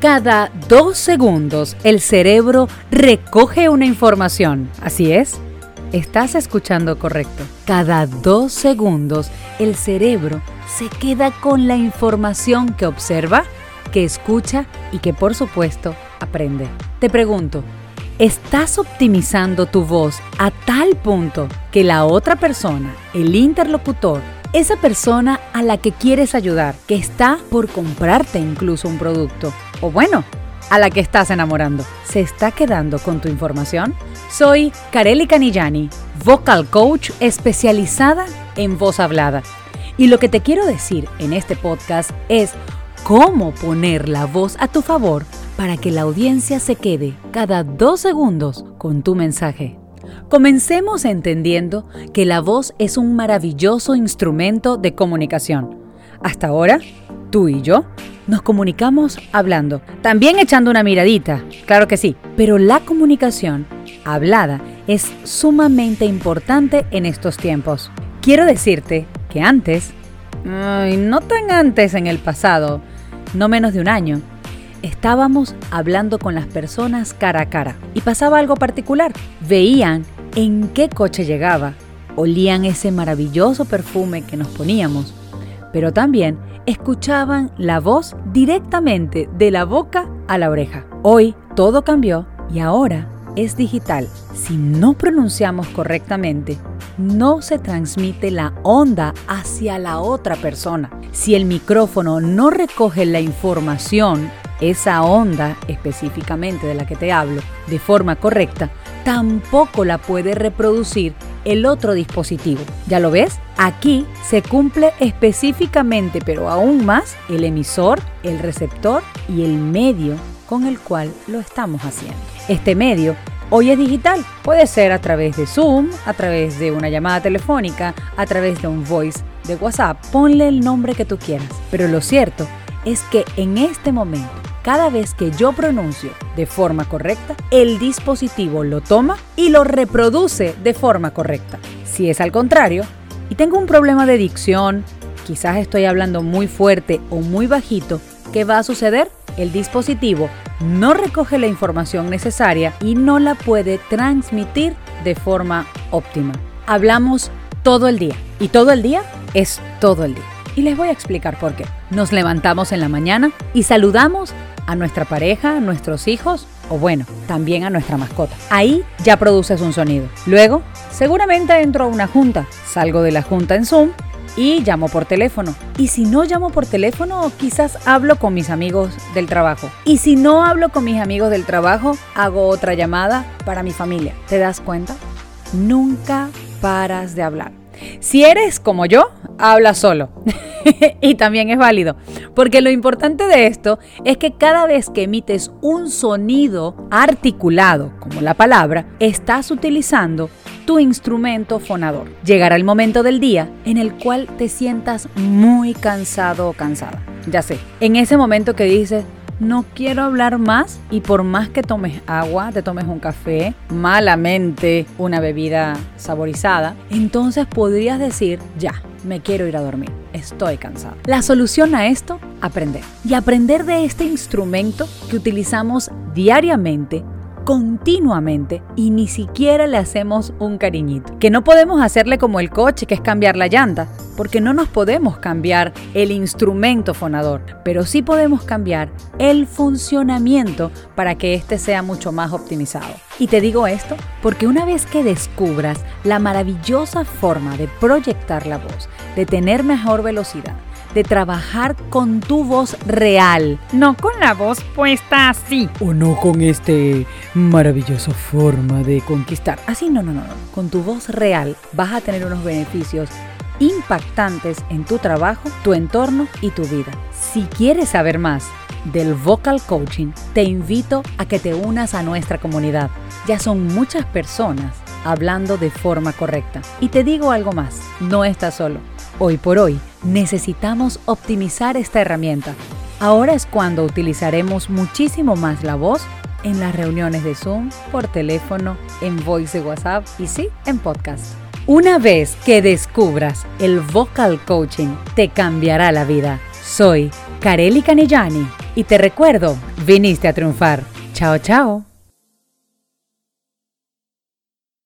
Cada dos segundos el cerebro recoge una información. Así es, estás escuchando correcto. Cada dos segundos el cerebro se queda con la información que observa, que escucha y que por supuesto aprende. Te pregunto, ¿estás optimizando tu voz a tal punto que la otra persona, el interlocutor, esa persona a la que quieres ayudar, que está por comprarte incluso un producto, o bueno, a la que estás enamorando, ¿se está quedando con tu información? Soy Kareli Canillani, vocal coach especializada en voz hablada. Y lo que te quiero decir en este podcast es cómo poner la voz a tu favor para que la audiencia se quede cada dos segundos con tu mensaje. Comencemos entendiendo que la voz es un maravilloso instrumento de comunicación. Hasta ahora, tú y yo nos comunicamos hablando, también echando una miradita, claro que sí, pero la comunicación hablada es sumamente importante en estos tiempos. Quiero decirte que antes, no tan antes en el pasado, no menos de un año, estábamos hablando con las personas cara a cara y pasaba algo particular. Veían en qué coche llegaba, olían ese maravilloso perfume que nos poníamos, pero también escuchaban la voz directamente de la boca a la oreja. Hoy todo cambió y ahora es digital. Si no pronunciamos correctamente, no se transmite la onda hacia la otra persona. Si el micrófono no recoge la información esa onda específicamente de la que te hablo de forma correcta, tampoco la puede reproducir el otro dispositivo. ¿Ya lo ves? Aquí se cumple específicamente, pero aún más, el emisor, el receptor y el medio con el cual lo estamos haciendo. Este medio hoy es digital. Puede ser a través de Zoom, a través de una llamada telefónica, a través de un voice de WhatsApp. Ponle el nombre que tú quieras. Pero lo cierto es que en este momento cada vez que yo pronuncio de forma correcta, el dispositivo lo toma y lo reproduce de forma correcta. Si es al contrario, y tengo un problema de dicción, quizás estoy hablando muy fuerte o muy bajito, ¿qué va a suceder? El dispositivo no recoge la información necesaria y no la puede transmitir de forma óptima. Hablamos todo el día y todo el día es todo el día. Y les voy a explicar por qué. Nos levantamos en la mañana y saludamos a nuestra pareja, a nuestros hijos o bueno, también a nuestra mascota. Ahí ya produces un sonido. Luego, seguramente entro a una junta, salgo de la junta en Zoom y llamo por teléfono. Y si no llamo por teléfono, quizás hablo con mis amigos del trabajo. Y si no hablo con mis amigos del trabajo, hago otra llamada para mi familia. ¿Te das cuenta? Nunca paras de hablar. Si eres como yo, habla solo. y también es válido. Porque lo importante de esto es que cada vez que emites un sonido articulado, como la palabra, estás utilizando tu instrumento fonador. Llegará el momento del día en el cual te sientas muy cansado o cansada. Ya sé, en ese momento que dices, no quiero hablar más y por más que tomes agua, te tomes un café, malamente una bebida saborizada, entonces podrías decir, ya, me quiero ir a dormir, estoy cansado. La solución a esto, aprender. Y aprender de este instrumento que utilizamos diariamente continuamente y ni siquiera le hacemos un cariñito. Que no podemos hacerle como el coche, que es cambiar la llanta, porque no nos podemos cambiar el instrumento fonador, pero sí podemos cambiar el funcionamiento para que éste sea mucho más optimizado. Y te digo esto porque una vez que descubras la maravillosa forma de proyectar la voz, de tener mejor velocidad, de trabajar con tu voz real, no con la voz puesta así. O no con este maravillosa forma de conquistar. Así no, no, no, no. Con tu voz real vas a tener unos beneficios impactantes en tu trabajo, tu entorno y tu vida. Si quieres saber más del vocal coaching, te invito a que te unas a nuestra comunidad. Ya son muchas personas hablando de forma correcta. Y te digo algo más, no estás solo. Hoy por hoy necesitamos optimizar esta herramienta. Ahora es cuando utilizaremos muchísimo más la voz en las reuniones de Zoom, por teléfono, en voice de WhatsApp y sí, en podcast. Una vez que descubras el vocal coaching, te cambiará la vida. Soy Careli Canellani. Y te recuerdo, viniste a triunfar. Chao, chao.